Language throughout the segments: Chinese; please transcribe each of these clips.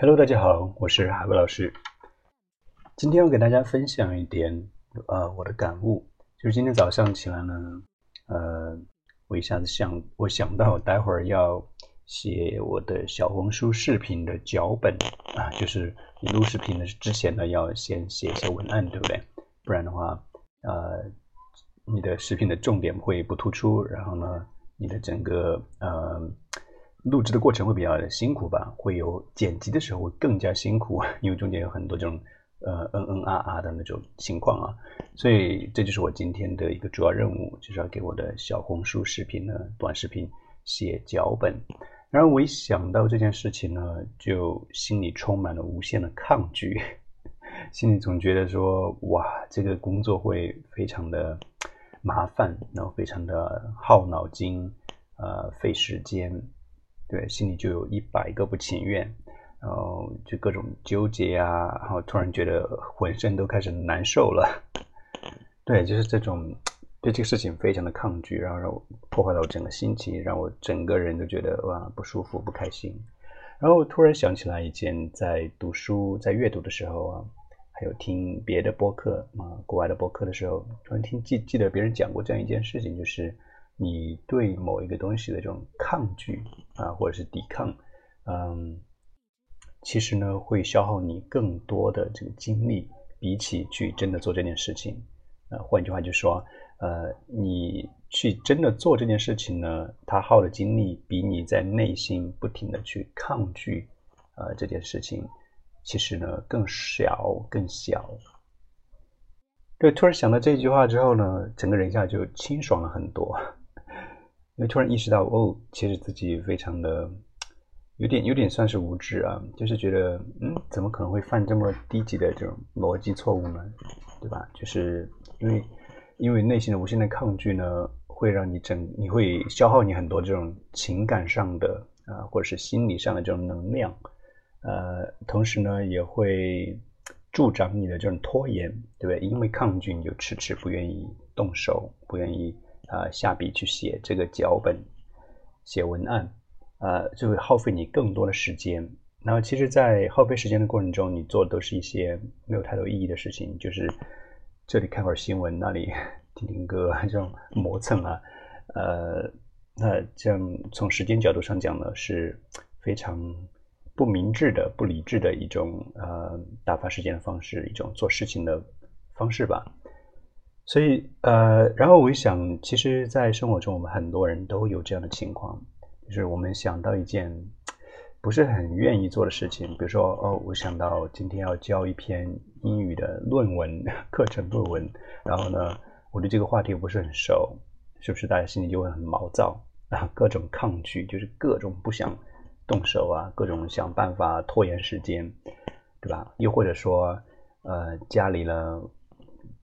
Hello，大家好，我是海波老师。今天要给大家分享一点呃我的感悟，就是今天早上起来呢，呃，我一下子想，我想到待会儿要写我的小红书视频的脚本啊，就是你录视频的之前呢，要先写一些文案，对不对？不然的话，呃，你的视频的重点会不突出，然后呢，你的整个呃。录制的过程会比较辛苦吧，会有剪辑的时候会更加辛苦，因为中间有很多这种呃嗯嗯啊啊的那种情况啊，所以这就是我今天的一个主要任务，就是要给我的小红书视频呢短视频写脚本。然后我一想到这件事情呢，就心里充满了无限的抗拒，心里总觉得说哇，这个工作会非常的麻烦，然后非常的耗脑筋，呃，费时间。对，心里就有一百个不情愿，然后就各种纠结啊，然后突然觉得浑身都开始难受了。对，就是这种对这个事情非常的抗拒，然后让我破坏了我整个心情，让我整个人都觉得哇不舒服、不开心。然后突然想起来一件在读书、在阅读的时候啊，还有听别的播客啊，国外的播客的时候，突然听记记得别人讲过这样一件事情，就是。你对某一个东西的这种抗拒啊，或者是抵抗，嗯，其实呢会消耗你更多的这个精力，比起去真的做这件事情。呃，换句话就说，呃，你去真的做这件事情呢，它耗的精力比你在内心不停的去抗拒，呃，这件事情，其实呢更小更小。对，突然想到这句话之后呢，整个人一下就清爽了很多。因为突然意识到，哦，其实自己非常的有点有点算是无知啊，就是觉得，嗯，怎么可能会犯这么低级的这种逻辑错误呢？对吧？就是因为因为内心的无限的抗拒呢，会让你整你会消耗你很多这种情感上的啊，或者是心理上的这种能量，呃，同时呢，也会助长你的这种拖延，对不对？因为抗拒，你就迟迟不愿意动手，不愿意。啊，下笔去写这个脚本，写文案，呃，就会耗费你更多的时间。然后，其实，在耗费时间的过程中，你做的都是一些没有太多意义的事情，就是这里看会儿新闻，那里听听歌，这种磨蹭啊，呃，那这样从时间角度上讲呢，是非常不明智的、不理智的一种呃打发时间的方式，一种做事情的方式吧。所以，呃，然后我一想，其实，在生活中，我们很多人都有这样的情况，就是我们想到一件不是很愿意做的事情，比如说，哦，我想到今天要交一篇英语的论文课程论文，然后呢，我对这个话题不是很熟，是不是大家心里就会很毛躁 啊？各种抗拒，就是各种不想动手啊，各种想办法拖延时间，对吧？又或者说，呃，家里呢？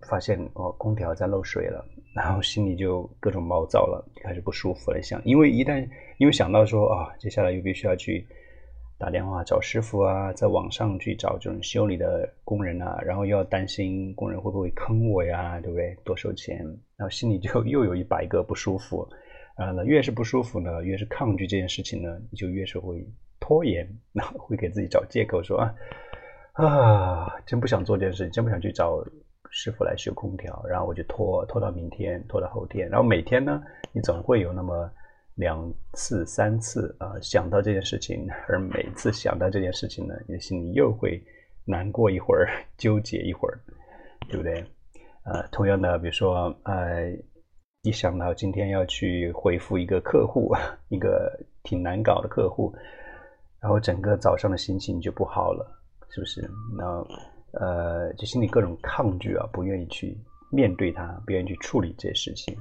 发现哦，空调在漏水了，然后心里就各种毛躁了，开始不舒服了。想，因为一旦因为想到说啊，接下来又必须要去打电话找师傅啊，在网上去找这种修理的工人啊，然后又要担心工人会不会坑我呀，对不对？多收钱，然后心里就又有一百个不舒服。啊，越是不舒服呢，越是抗拒这件事情呢，你就越是会拖延，然 后会给自己找借口说啊啊，真不想做这件事，真不想去找。师傅来修空调，然后我就拖拖到明天，拖到后天，然后每天呢，你总会有那么两次、三次啊想到这件事情，而每次想到这件事情呢，你的心里又会难过一会儿，纠结一会儿，对不对？呃，同样的，比如说，呃，一想到今天要去回复一个客户，一个挺难搞的客户，然后整个早上的心情就不好了，是不是？那。呃，就心里各种抗拒啊，不愿意去面对它，不愿意去处理这些事情。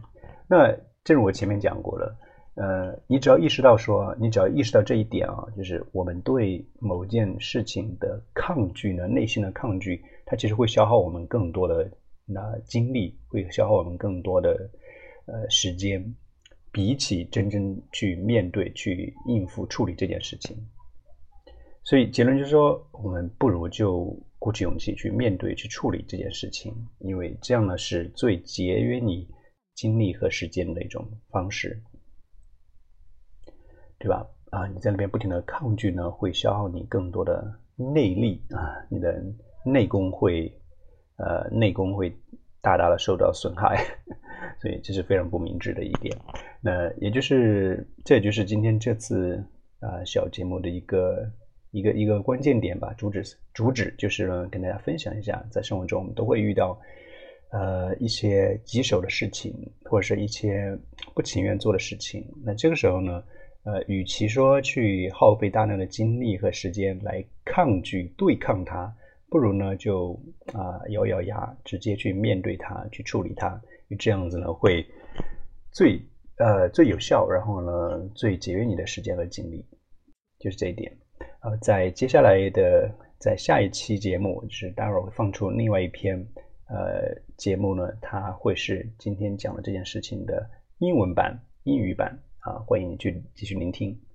那正如我前面讲过了，呃，你只要意识到说，你只要意识到这一点啊，就是我们对某件事情的抗拒呢，内心的抗拒，它其实会消耗我们更多的那精力，会消耗我们更多的呃时间，比起真正去面对、去应付、处理这件事情。所以结论就是说，我们不如就。鼓起勇气去面对、去处理这件事情，因为这样呢是最节约你精力和时间的一种方式，对吧？啊，你在那边不停的抗拒呢，会消耗你更多的内力啊，你的内功会呃内功会大大的受到损害，所以这是非常不明智的一点。那也就是这也就是今天这次啊小节目的一个一个一个关键点吧，主旨主旨就是呢跟大家分享一下，在生活中我们都会遇到呃一些棘手的事情，或者是一些不情愿做的事情。那这个时候呢？呃，与其说去耗费大量的精力和时间来抗拒、对抗它，不如呢就啊咬咬牙，直接去面对它，去处理它，因为这样子呢会最呃最有效，然后呢最节约你的时间和精力，就是这一点。呃，在接下来的在下一期节目，就是待会儿会放出另外一篇呃节目呢，它会是今天讲的这件事情的英文版、英语版。啊，欢迎你去继续聆听。